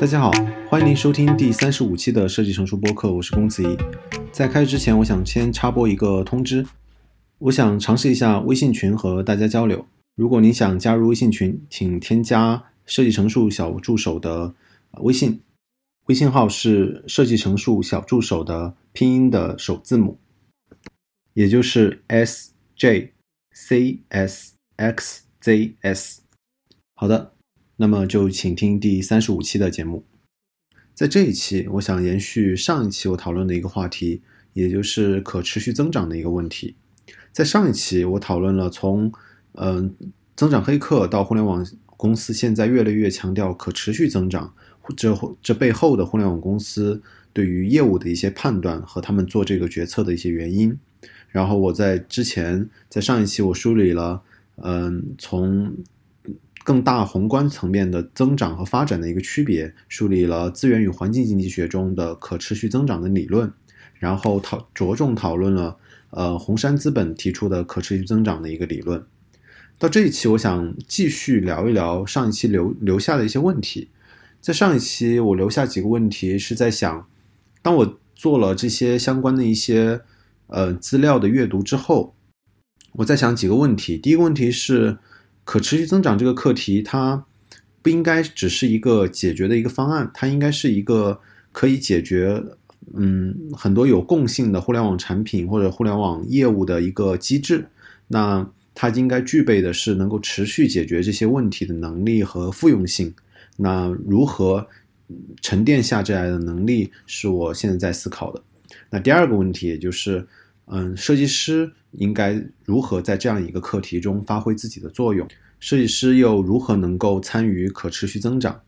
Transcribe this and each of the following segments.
大家好，欢迎您收听第三十五期的设计成熟播客，我是公子怡。在开始之前，我想先插播一个通知，我想尝试一下微信群和大家交流。如果您想加入微信群，请添加设计成熟小助手的微信，微信号是设计成熟小助手的拼音的首字母，也就是 S J C S X Z S。好的。那么就请听第三十五期的节目。在这一期，我想延续上一期我讨论的一个话题，也就是可持续增长的一个问题。在上一期，我讨论了从嗯增长黑客到互联网公司现在越来越强调可持续增长，这这背后的互联网公司对于业务的一些判断和他们做这个决策的一些原因。然后我在之前在上一期我梳理了嗯从。更大宏观层面的增长和发展的一个区别，树立了资源与环境经济学中的可持续增长的理论，然后讨着重讨论了呃红杉资本提出的可持续增长的一个理论。到这一期，我想继续聊一聊上一期留留下的一些问题。在上一期，我留下几个问题是在想，当我做了这些相关的一些呃资料的阅读之后，我在想几个问题。第一个问题是。可持续增长这个课题，它不应该只是一个解决的一个方案，它应该是一个可以解决嗯很多有共性的互联网产品或者互联网业务的一个机制。那它应该具备的是能够持续解决这些问题的能力和复用性。那如何沉淀下这样的能力，是我现在在思考的。那第二个问题，也就是嗯，设计师。应该如何在这样一个课题中发挥自己的作用？设计师又如何能够参与可持续增长？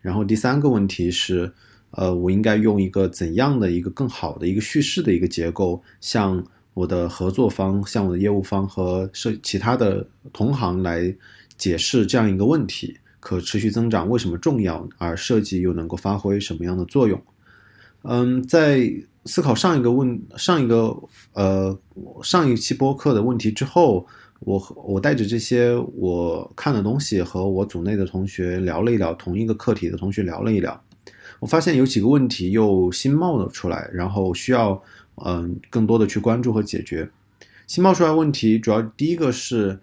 然后第三个问题是，呃，我应该用一个怎样的一个更好的一个叙事的一个结构，向我的合作方、向我的业务方和设其他的同行来解释这样一个问题：可持续增长为什么重要，而设计又能够发挥什么样的作用？嗯，在。思考上一个问上一个呃上一期播客的问题之后，我我带着这些我看的东西和我组内的同学聊了一聊，同一个课题的同学聊了一聊，我发现有几个问题又新冒了出来，然后需要嗯更多的去关注和解决。新冒出来问题主要第一个是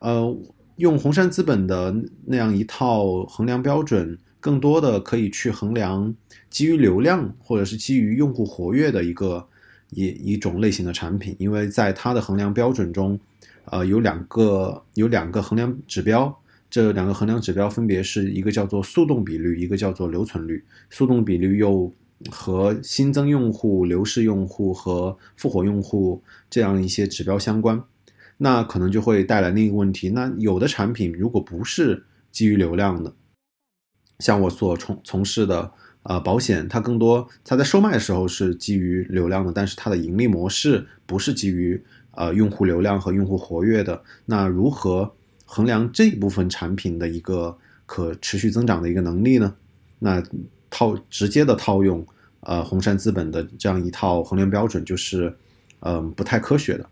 呃用红杉资本的那样一套衡量标准。更多的可以去衡量基于流量或者是基于用户活跃的一个一一种类型的产品，因为在它的衡量标准中，呃，有两个有两个衡量指标，这两个衡量指标分别是一个叫做速动比率，一个叫做留存率。速动比率又和新增用户、流失用户和复活用户这样一些指标相关，那可能就会带来另一个问题。那有的产品如果不是基于流量的，像我所从从事的呃保险，它更多它在售卖的时候是基于流量的，但是它的盈利模式不是基于呃用户流量和用户活跃的。那如何衡量这部分产品的一个可持续增长的一个能力呢？那套直接的套用呃红杉资本的这样一套衡量标准就是嗯不太科学的。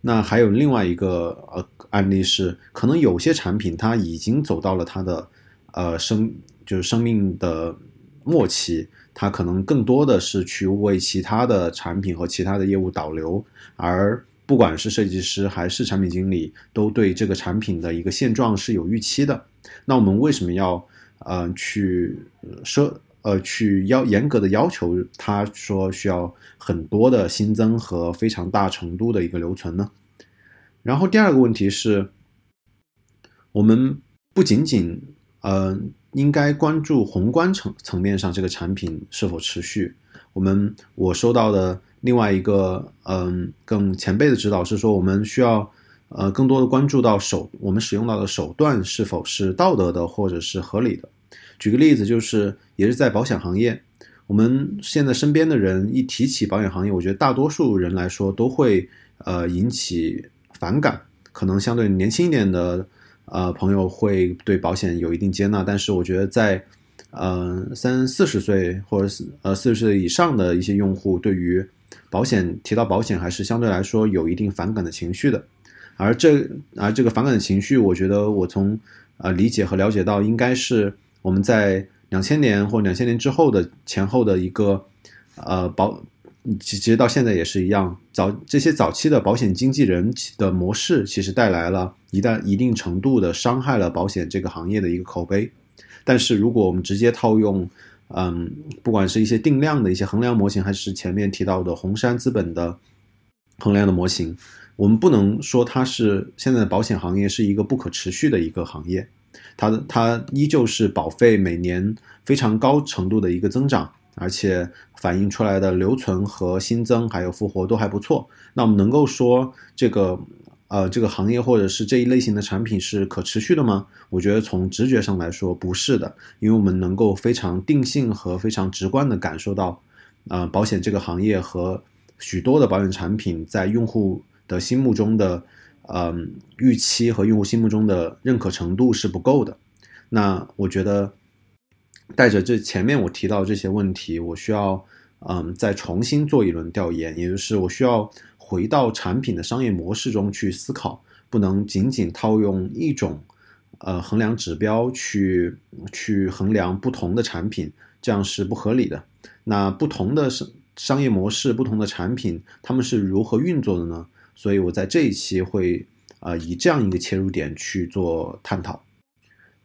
那还有另外一个呃案例是，可能有些产品它已经走到了它的呃生。就是生命的末期，它可能更多的是去为其他的产品和其他的业务导流，而不管是设计师还是产品经理，都对这个产品的一个现状是有预期的。那我们为什么要呃去设呃去要严格的要求他说需要很多的新增和非常大程度的一个留存呢？然后第二个问题是，我们不仅仅嗯。应该关注宏观层层面上这个产品是否持续。我们我收到的另外一个嗯更前辈的指导是说，我们需要呃更多的关注到手我们使用到的手段是否是道德的或者是合理的。举个例子，就是也是在保险行业，我们现在身边的人一提起保险行业，我觉得大多数人来说都会呃引起反感，可能相对年轻一点的。呃，朋友会对保险有一定接纳，但是我觉得在，呃，三四十岁或者呃四十岁以上的一些用户，对于保险提到保险还是相对来说有一定反感的情绪的。而这而这个反感的情绪，我觉得我从呃理解和了解到，应该是我们在两千年或两千年之后的前后的一个呃保，其实到现在也是一样，早这些早期的保险经纪人的模式，其实带来了一旦一定程度的伤害了保险这个行业的一个口碑。但是如果我们直接套用，嗯，不管是一些定量的一些衡量模型，还是前面提到的红杉资本的衡量的模型，我们不能说它是现在的保险行业是一个不可持续的一个行业，它的它依旧是保费每年非常高程度的一个增长，而且反映出来的留存和新增还有复活都还不错。那我们能够说这个。呃，这个行业或者是这一类型的产品是可持续的吗？我觉得从直觉上来说不是的，因为我们能够非常定性和非常直观的感受到，呃，保险这个行业和许多的保险产品在用户的心目中的，嗯，预期和用户心目中的认可程度是不够的。那我觉得，带着这前面我提到这些问题，我需要，嗯，再重新做一轮调研，也就是我需要。回到产品的商业模式中去思考，不能仅仅套用一种，呃，衡量指标去去衡量不同的产品，这样是不合理的。那不同的商商业模式、不同的产品，他们是如何运作的呢？所以我在这一期会，呃，以这样一个切入点去做探讨。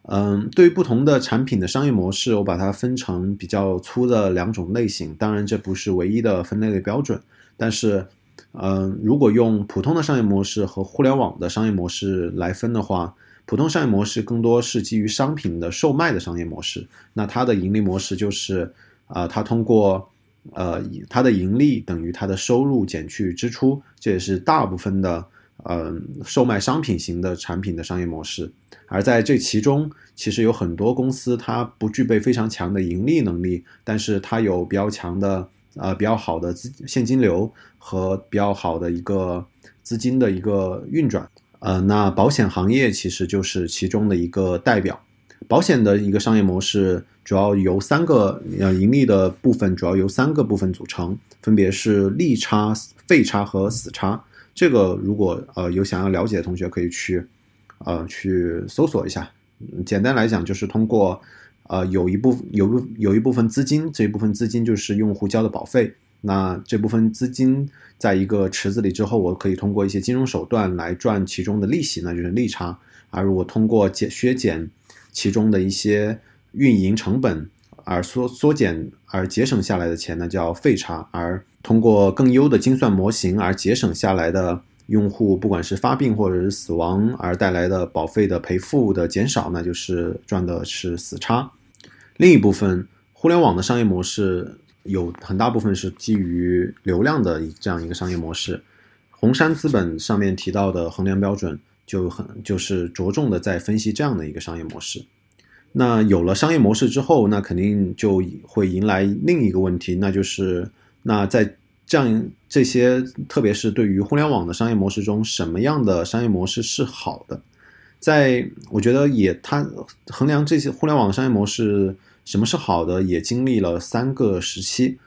嗯，对于不同的产品的商业模式，我把它分成比较粗的两种类型。当然，这不是唯一的分类的标准，但是。嗯，如果用普通的商业模式和互联网的商业模式来分的话，普通商业模式更多是基于商品的售卖的商业模式。那它的盈利模式就是，啊，它通过，呃，它的盈利等于它的收入减去支出，这也是大部分的，嗯，售卖商品型的产品的商业模式。而在这其中，其实有很多公司它不具备非常强的盈利能力，但是它有比较强的。呃，比较好的资现金流和比较好的一个资金的一个运转，呃，那保险行业其实就是其中的一个代表。保险的一个商业模式主要由三个呃盈利的部分，主要由三个部分组成，分别是利差、费差和死差。这个如果呃有想要了解的同学，可以去呃去搜索一下。简单来讲，就是通过。呃，有一部有有一部分资金，这一部分资金就是用户交的保费。那这部分资金在一个池子里之后，我可以通过一些金融手段来赚其中的利息，那就是利差。而我通过减削减其中的一些运营成本而缩缩减而节省下来的钱呢，叫费差。而通过更优的精算模型而节省下来的。用户不管是发病或者是死亡而带来的保费的赔付的减少，那就是赚的是死差。另一部分，互联网的商业模式有很大部分是基于流量的这样一个商业模式。红杉资本上面提到的衡量标准就很就是着重的在分析这样的一个商业模式。那有了商业模式之后，那肯定就会迎来另一个问题，那就是那在。这样这些，特别是对于互联网的商业模式中，什么样的商业模式是好的？在我觉得也，它衡量这些互联网商业模式什么是好的，也经历了三个时期。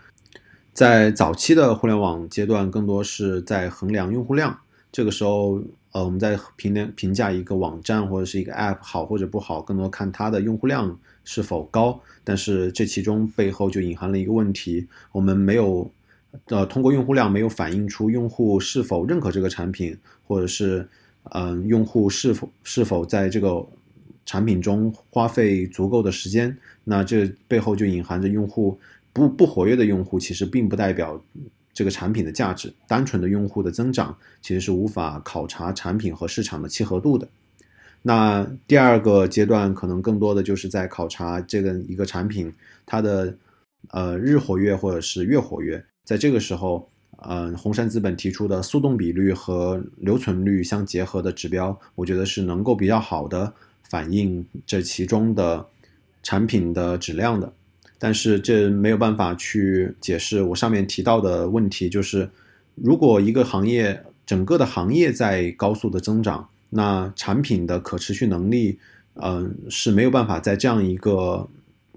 在早期的互联网阶段，更多是在衡量用户量。这个时候，呃，我们在评评评价一个网站或者是一个 App 好或者不好，更多看它的用户量是否高。但是这其中背后就隐含了一个问题：我们没有。呃，通过用户量没有反映出用户是否认可这个产品，或者是，嗯，用户是否是否在这个产品中花费足够的时间，那这背后就隐含着用户不不活跃的用户，其实并不代表这个产品的价值。单纯的用户的增长其实是无法考察产品和市场的契合度的。那第二个阶段可能更多的就是在考察这个一个产品它的呃日活跃或者是月活跃。在这个时候，嗯，红杉资本提出的速动比率和留存率相结合的指标，我觉得是能够比较好的反映这其中的产品的质量的。但是这没有办法去解释我上面提到的问题，就是如果一个行业整个的行业在高速的增长，那产品的可持续能力，嗯，是没有办法在这样一个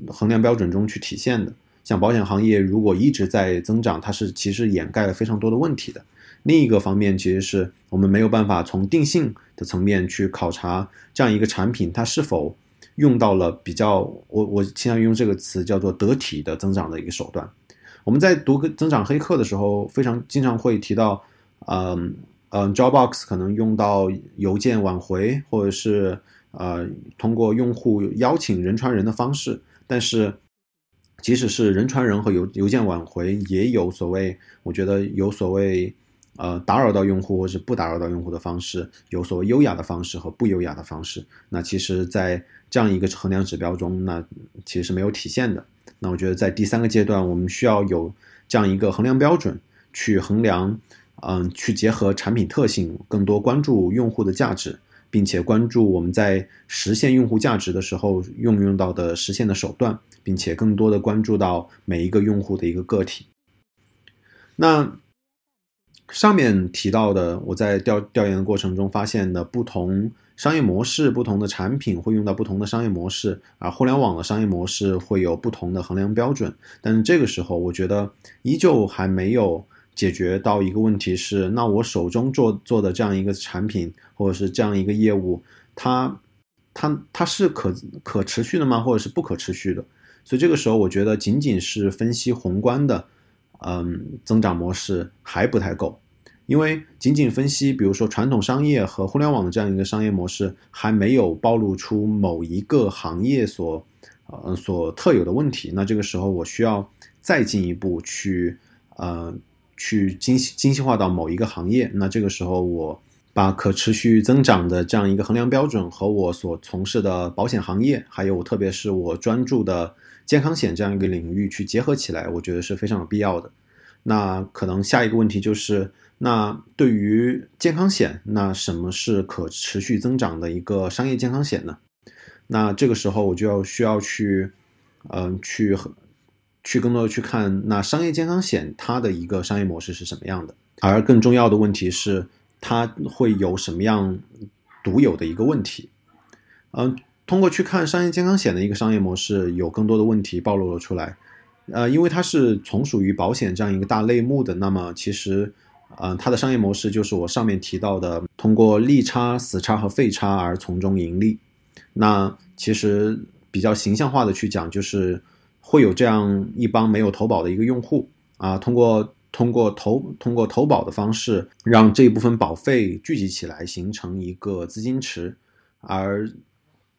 衡量标准中去体现的。像保险行业如果一直在增长，它是其实掩盖了非常多的问题的。另一个方面，其实是我们没有办法从定性的层面去考察这样一个产品它是否用到了比较我我倾向于用这个词叫做得体的增长的一个手段。我们在读增长黑客的时候，非常经常会提到，嗯嗯，Dropbox 可能用到邮件挽回，或者是呃通过用户邀请人传人的方式，但是。即使是人传人和邮邮件挽回，也有所谓，我觉得有所谓，呃，打扰到用户或是不打扰到用户的方式，有所谓优雅的方式和不优雅的方式。那其实，在这样一个衡量指标中，那其实是没有体现的。那我觉得在第三个阶段，我们需要有这样一个衡量标准，去衡量，嗯，去结合产品特性，更多关注用户的价值，并且关注我们在实现用户价值的时候用用到的实现的手段。并且更多的关注到每一个用户的一个个体。那上面提到的，我在调调研的过程中发现的不同商业模式、不同的产品会用到不同的商业模式，而互联网的商业模式会有不同的衡量标准。但是这个时候，我觉得依旧还没有解决到一个问题：是那我手中做做的这样一个产品，或者是这样一个业务，它它它是可可持续的吗？或者是不可持续的？所以这个时候，我觉得仅仅是分析宏观的，嗯，增长模式还不太够，因为仅仅分析，比如说传统商业和互联网的这样一个商业模式，还没有暴露出某一个行业所，呃，所特有的问题。那这个时候，我需要再进一步去，呃，去精细精细化到某一个行业。那这个时候，我。把可持续增长的这样一个衡量标准和我所从事的保险行业，还有特别是我专注的健康险这样一个领域去结合起来，我觉得是非常有必要的。那可能下一个问题就是，那对于健康险，那什么是可持续增长的一个商业健康险呢？那这个时候我就要需要去，嗯，去去更多的去看那商业健康险它的一个商业模式是什么样的。而更重要的问题是。它会有什么样独有的一个问题？嗯，通过去看商业健康险的一个商业模式，有更多的问题暴露了出来。呃，因为它是从属于保险这样一个大类目的，那么其实，呃，它的商业模式就是我上面提到的，通过利差、死差和废差而从中盈利。那其实比较形象化的去讲，就是会有这样一帮没有投保的一个用户啊，通过。通过投通过投保的方式，让这一部分保费聚集起来，形成一个资金池，而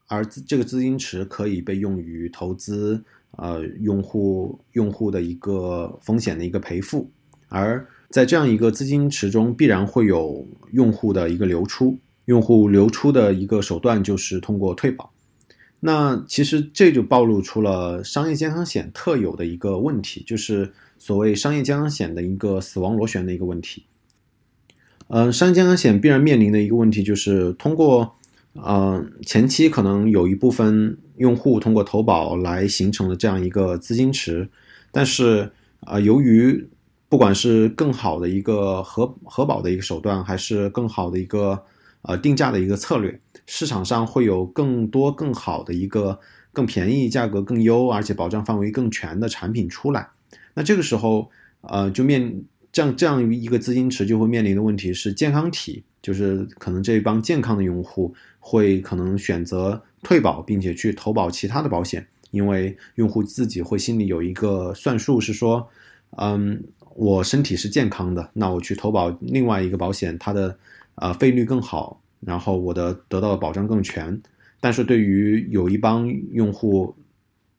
而这个资金池可以被用于投资，呃，用户用户的一个风险的一个赔付，而在这样一个资金池中，必然会有用户的一个流出，用户流出的一个手段就是通过退保。那其实这就暴露出了商业健康险特有的一个问题，就是。所谓商业健康险的一个死亡螺旋的一个问题，呃，商业健康险必然面临的一个问题就是，通过呃前期可能有一部分用户通过投保来形成了这样一个资金池，但是啊，由于不管是更好的一个核核保的一个手段，还是更好的一个呃定价的一个策略，市场上会有更多更好的一个更便宜、价格更优，而且保障范围更全的产品出来。那这个时候，呃，就面这样这样一个资金池就会面临的问题是，健康体就是可能这一帮健康的用户会可能选择退保，并且去投保其他的保险，因为用户自己会心里有一个算数，是说，嗯，我身体是健康的，那我去投保另外一个保险，它的呃费率更好，然后我的得到的保障更全。但是对于有一帮用户，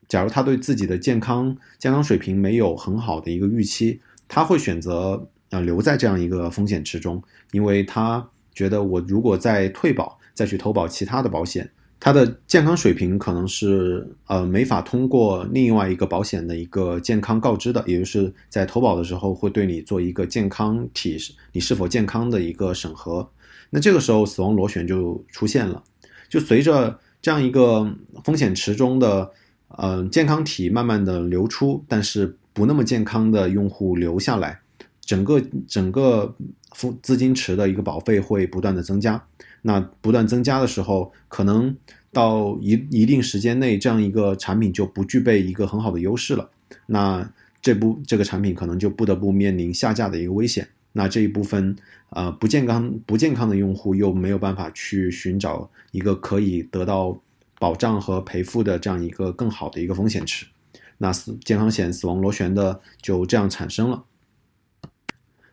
假如他对自己的健康健康水平没有很好的一个预期，他会选择呃留在这样一个风险池中，因为他觉得我如果再退保再去投保其他的保险，他的健康水平可能是呃没法通过另外一个保险的一个健康告知的，也就是在投保的时候会对你做一个健康体你是否健康的一个审核，那这个时候死亡螺旋就出现了，就随着这样一个风险池中的。嗯，健康体慢慢的流出，但是不那么健康的用户留下来，整个整个资资金池的一个保费会不断的增加。那不断增加的时候，可能到一一定时间内，这样一个产品就不具备一个很好的优势了。那这部这个产品可能就不得不面临下架的一个危险。那这一部分呃不健康不健康的用户又没有办法去寻找一个可以得到。保障和赔付的这样一个更好的一个风险池，那死健康险死亡螺旋的就这样产生了。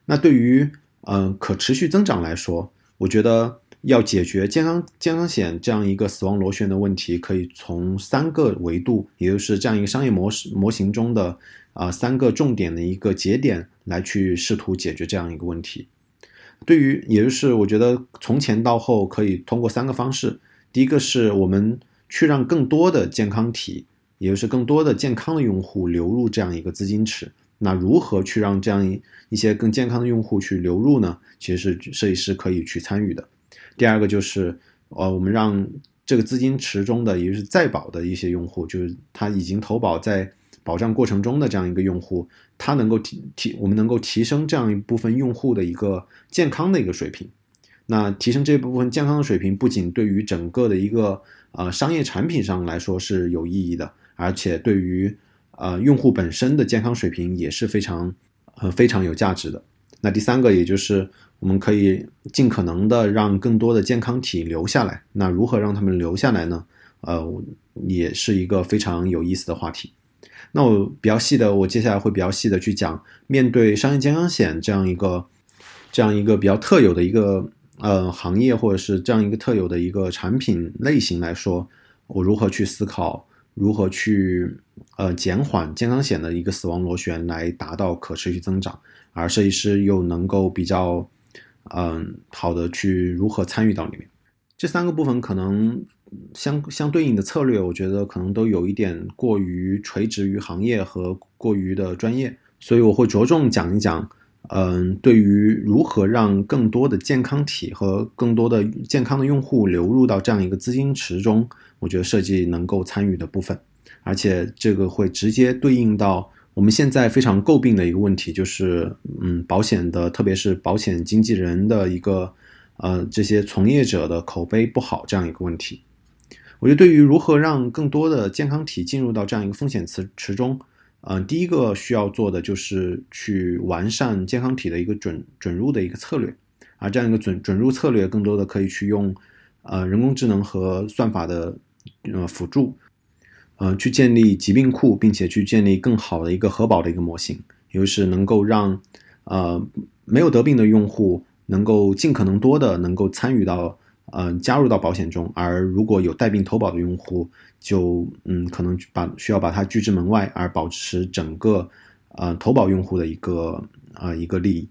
那对于嗯可持续增长来说，我觉得要解决健康健康险这样一个死亡螺旋的问题，可以从三个维度，也就是这样一个商业模式模型中的啊三个重点的一个节点来去试图解决这样一个问题。对于，也就是我觉得从前到后可以通过三个方式。第一个是我们去让更多的健康体，也就是更多的健康的用户流入这样一个资金池。那如何去让这样一些更健康的用户去流入呢？其实是设计师可以去参与的。第二个就是，呃，我们让这个资金池中的，也就是在保的一些用户，就是他已经投保在保障过程中的这样一个用户，他能够提提，我们能够提升这样一部分用户的一个健康的一个水平。那提升这部分健康的水平，不仅对于整个的一个呃商业产品上来说是有意义的，而且对于呃用户本身的健康水平也是非常呃非常有价值的。那第三个，也就是我们可以尽可能的让更多的健康体留下来。那如何让他们留下来呢？呃，也是一个非常有意思的话题。那我比较细的，我接下来会比较细的去讲，面对商业健康险这样一个这样一个比较特有的一个。呃，行业或者是这样一个特有的一个产品类型来说，我如何去思考，如何去呃减缓健康险的一个死亡螺旋，来达到可持续增长，而设计师又能够比较嗯好的去如何参与到里面，这三个部分可能相相对应的策略，我觉得可能都有一点过于垂直于行业和过于的专业，所以我会着重讲一讲。嗯，对于如何让更多的健康体和更多的健康的用户流入到这样一个资金池中，我觉得设计能够参与的部分，而且这个会直接对应到我们现在非常诟病的一个问题，就是嗯，保险的，特别是保险经纪人的一个呃这些从业者的口碑不好这样一个问题。我觉得对于如何让更多的健康体进入到这样一个风险池池中。嗯，第一个需要做的就是去完善健康体的一个准准入的一个策略，而这样一个准准入策略，更多的可以去用呃人工智能和算法的呃辅助，呃去建立疾病库，并且去建立更好的一个核保的一个模型，也就是能够让呃没有得病的用户能够尽可能多的能够参与到。嗯，加入到保险中，而如果有带病投保的用户，就嗯，可能把需要把它拒之门外，而保持整个呃投保用户的一个呃一个利益。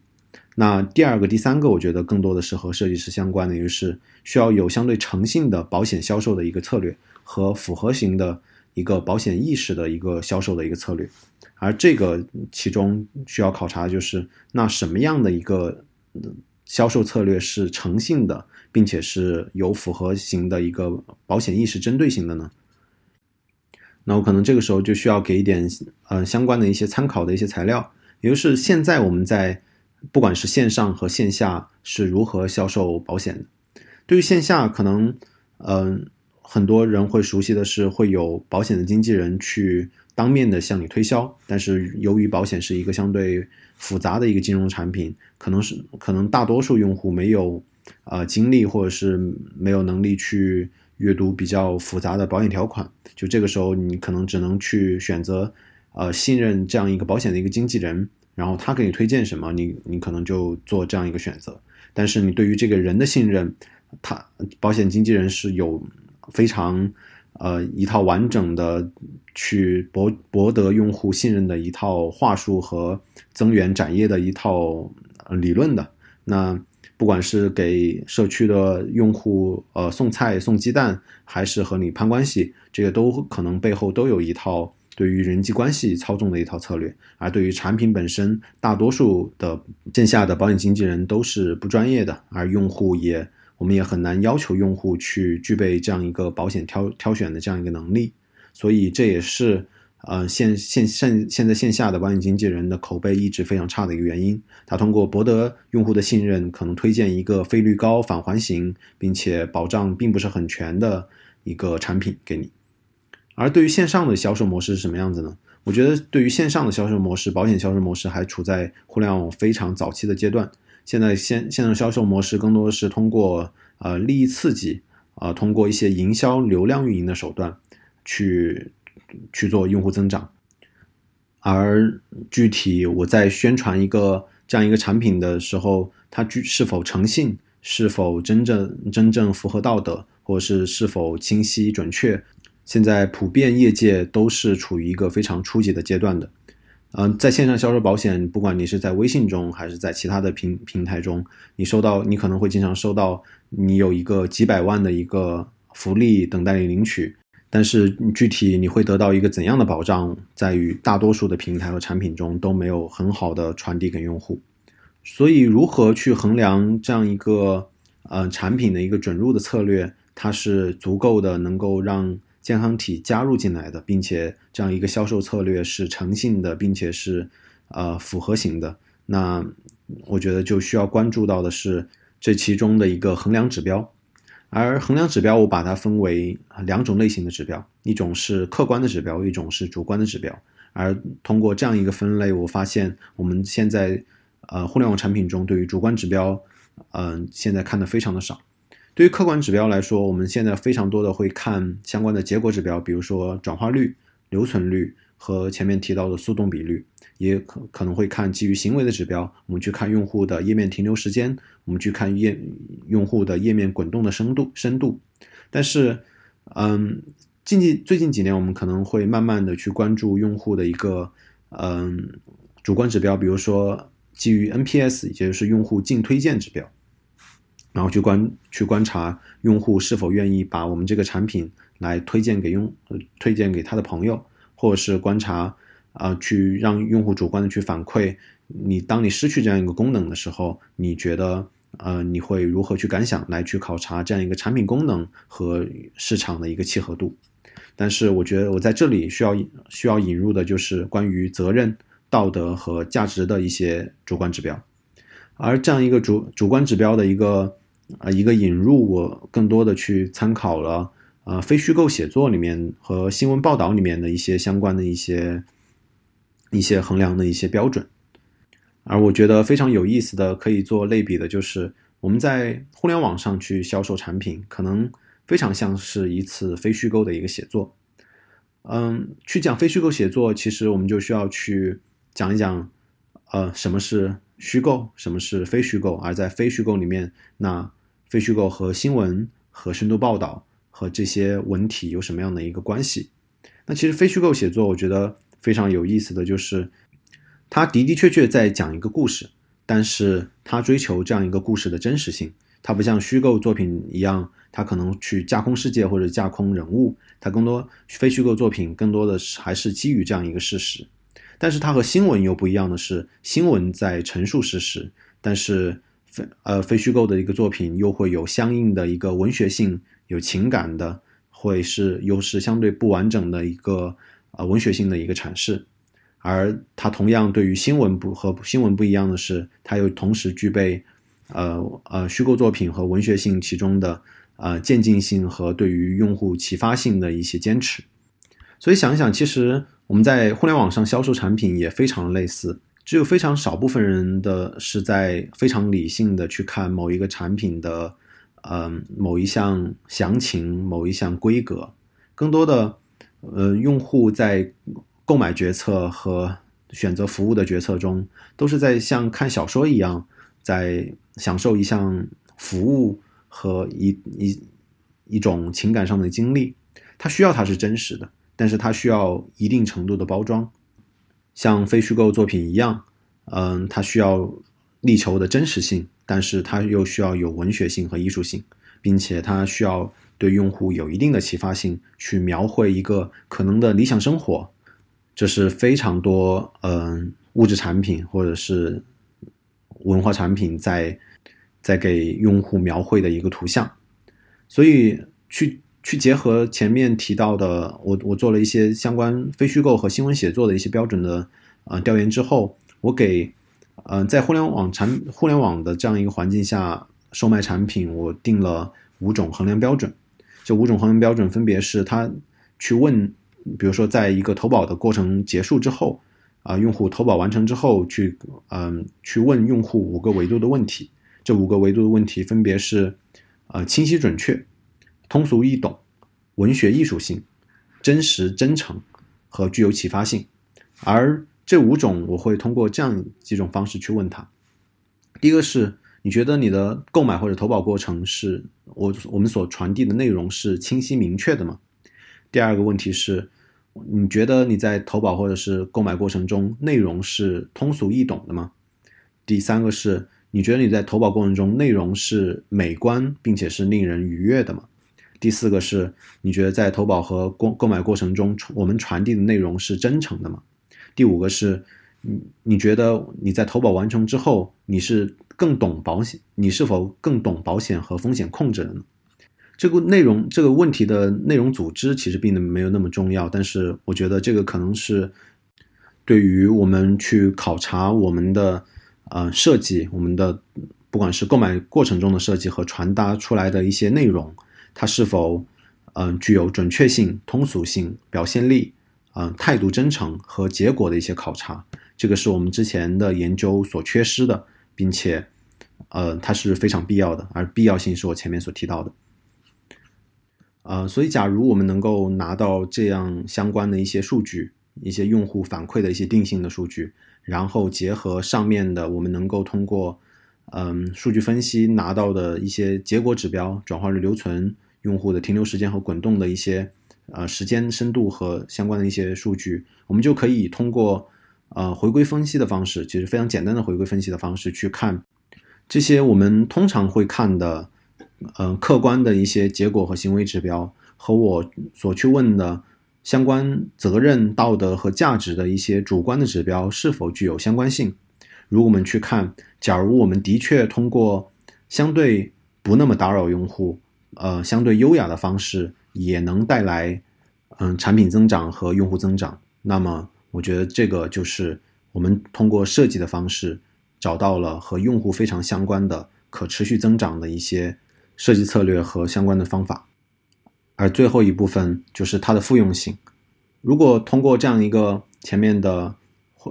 那第二个、第三个，我觉得更多的是和设计师相关的，也就是需要有相对诚信的保险销售的一个策略和复合型的一个保险意识的一个销售的一个策略。而这个其中需要考察，就是那什么样的一个销售策略是诚信的？并且是有复合型的一个保险意识针对性的呢？那我可能这个时候就需要给一点呃相关的一些参考的一些材料，也就是现在我们在不管是线上和线下是如何销售保险。对于线下，可能嗯很多人会熟悉的是会有保险的经纪人去当面的向你推销，但是由于保险是一个相对复杂的一个金融产品，可能是可能大多数用户没有。呃，精力或者是没有能力去阅读比较复杂的保险条款，就这个时候你可能只能去选择，呃，信任这样一个保险的一个经纪人，然后他给你推荐什么，你你可能就做这样一个选择。但是你对于这个人的信任，他保险经纪人是有非常呃一套完整的去博博得用户信任的一套话术和增援展业的一套理论的，那。不管是给社区的用户呃送菜送鸡蛋，还是和你攀关系，这个都可能背后都有一套对于人际关系操纵的一套策略。而对于产品本身，大多数的线下的保险经纪人都是不专业的，而用户也我们也很难要求用户去具备这样一个保险挑挑选的这样一个能力。所以这也是。呃，线线现现在线下的保险经纪人的口碑一直非常差的一个原因，他通过博得用户的信任，可能推荐一个费率高、返还型，并且保障并不是很全的一个产品给你。而对于线上的销售模式是什么样子呢？我觉得对于线上的销售模式，保险销售模式还处在互联网非常早期的阶段。现在线线上销售模式更多是通过呃利益刺激，呃通过一些营销流量运营的手段去去做用户增长，而具体我在宣传一个这样一个产品的时候，它具是否诚信，是否真正真正符合道德，或者是是否清晰准确，现在普遍业界都是处于一个非常初级的阶段的。嗯，在线上销售保险，不管你是在微信中还是在其他的平平台中，你收到，你可能会经常收到，你有一个几百万的一个福利等待你领取，但是具体你会得到一个怎样的保障，在于大多数的平台和产品中都没有很好的传递给用户。所以，如何去衡量这样一个呃产品的一个准入的策略，它是足够的能够让。健康体加入进来的，并且这样一个销售策略是诚信的，并且是呃复合型的。那我觉得就需要关注到的是这其中的一个衡量指标。而衡量指标，我把它分为两种类型的指标，一种是客观的指标，一种是主观的指标。而通过这样一个分类，我发现我们现在呃互联网产品中对于主观指标，嗯，现在看的非常的少。对于客观指标来说，我们现在非常多的会看相关的结果指标，比如说转化率、留存率和前面提到的速动比率，也可可能会看基于行为的指标，我们去看用户的页面停留时间，我们去看页用户的页面滚动的深度深度。但是，嗯，近近最近几年，我们可能会慢慢的去关注用户的一个嗯主观指标，比如说基于 NPS，也就是用户净推荐指标。然后去观去观察用户是否愿意把我们这个产品来推荐给用推荐给他的朋友，或者是观察啊，去让用户主观的去反馈你，当你失去这样一个功能的时候，你觉得呃你会如何去感想？来去考察这样一个产品功能和市场的一个契合度。但是我觉得我在这里需要需要引入的就是关于责任、道德和价值的一些主观指标，而这样一个主主观指标的一个。啊，一个引入，我更多的去参考了，呃，非虚构写作里面和新闻报道里面的一些相关的一些一些衡量的一些标准，而我觉得非常有意思的，可以做类比的，就是我们在互联网上去销售产品，可能非常像是一次非虚构的一个写作。嗯，去讲非虚构写作，其实我们就需要去讲一讲，呃，什么是虚构，什么是非虚构，而在非虚构里面，那非虚构和新闻和深度报道和这些文体有什么样的一个关系？那其实非虚构写作，我觉得非常有意思的就是，它的的确确在讲一个故事，但是它追求这样一个故事的真实性。它不像虚构作品一样，它可能去架空世界或者架空人物，它更多非虚构作品更多的是还是基于这样一个事实。但是它和新闻又不一样的是，新闻在陈述事实，但是。非呃非虚构的一个作品，又会有相应的一个文学性、有情感的，会是又是相对不完整的一个呃文学性的一个阐释。而它同样对于新闻不和新闻不一样的是，它又同时具备呃呃虚构作品和文学性其中的呃渐进性和对于用户启发性的一些坚持。所以想一想，其实我们在互联网上销售产品也非常类似。只有非常少部分人的是在非常理性的去看某一个产品的，嗯，某一项详情、某一项规格。更多的，呃，用户在购买决策和选择服务的决策中，都是在像看小说一样，在享受一项服务和一一一种情感上的经历。它需要它是真实的，但是它需要一定程度的包装。像非虚构作品一样，嗯，它需要力求的真实性，但是它又需要有文学性和艺术性，并且它需要对用户有一定的启发性，去描绘一个可能的理想生活。这是非常多嗯物质产品或者是文化产品在在给用户描绘的一个图像。所以去。去结合前面提到的，我我做了一些相关非虚构和新闻写作的一些标准的呃调研之后，我给呃在互联网产互联网的这样一个环境下售卖产品，我定了五种衡量标准。这五种衡量标准分别是：他去问，比如说在一个投保的过程结束之后，啊，用户投保完成之后，去嗯去问用户五个维度的问题。这五个维度的问题分别是：呃，清晰准确。通俗易懂、文学艺术性、真实真诚和具有启发性。而这五种，我会通过这样几种方式去问他。第一个是，你觉得你的购买或者投保过程是我我们所传递的内容是清晰明确的吗？第二个问题是，你觉得你在投保或者是购买过程中内容是通俗易懂的吗？第三个是，你觉得你在投保过程中内容是美观并且是令人愉悦的吗？第四个是，你觉得在投保和购购买过程中，我们传递的内容是真诚的吗？第五个是，你你觉得你在投保完成之后，你是更懂保险，你是否更懂保险和风险控制的呢？这个内容这个问题的内容组织其实并没有那么重要，但是我觉得这个可能是对于我们去考察我们的呃设计，我们的不管是购买过程中的设计和传达出来的一些内容，它是否嗯具有准确性、通俗性、表现力。嗯，态度真诚和结果的一些考察，这个是我们之前的研究所缺失的，并且，呃，它是非常必要的，而必要性是我前面所提到的。呃，所以，假如我们能够拿到这样相关的一些数据，一些用户反馈的一些定性的数据，然后结合上面的我们能够通过，嗯，数据分析拿到的一些结果指标，转化率、留存、用户的停留时间和滚动的一些。呃，时间深度和相关的一些数据，我们就可以通过呃回归分析的方式，其实非常简单的回归分析的方式去看这些我们通常会看的，嗯，客观的一些结果和行为指标，和我所去问的相关责任、道德和价值的一些主观的指标是否具有相关性。如果我们去看，假如我们的确通过相对不那么打扰用户，呃，相对优雅的方式。也能带来，嗯，产品增长和用户增长。那么，我觉得这个就是我们通过设计的方式，找到了和用户非常相关的可持续增长的一些设计策略和相关的方法。而最后一部分就是它的复用性。如果通过这样一个前面的，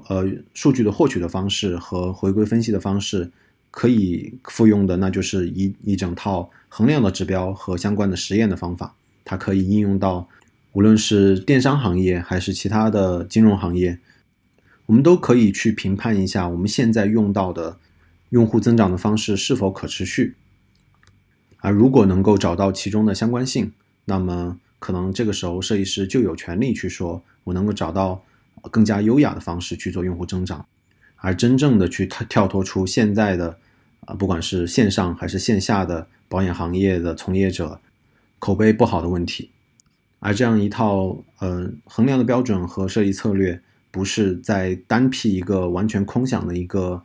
呃，数据的获取的方式和回归分析的方式可以复用的，那就是一一整套衡量的指标和相关的实验的方法。它可以应用到，无论是电商行业还是其他的金融行业，我们都可以去评判一下我们现在用到的用户增长的方式是否可持续。而如果能够找到其中的相关性，那么可能这个时候设计师就有权利去说，我能够找到更加优雅的方式去做用户增长，而真正的去跳跳脱出现在的啊，不管是线上还是线下的保险行业的从业者。口碑不好的问题，而这样一套呃衡量的标准和设计策略，不是在单辟一个完全空想的一个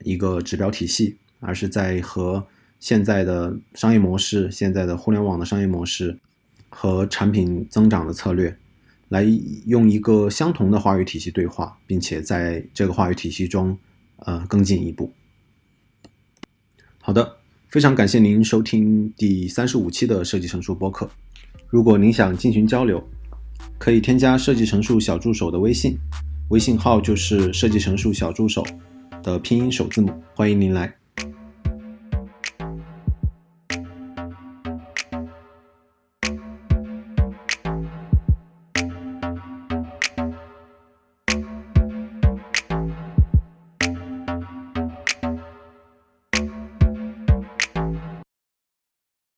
一个指标体系，而是在和现在的商业模式、现在的互联网的商业模式和产品增长的策略，来用一个相同的话语体系对话，并且在这个话语体系中呃更进一步。好的。非常感谢您收听第三十五期的设计成熟播客。如果您想进行交流，可以添加设计成熟小助手的微信，微信号就是设计成熟小助手的拼音首字母。欢迎您来。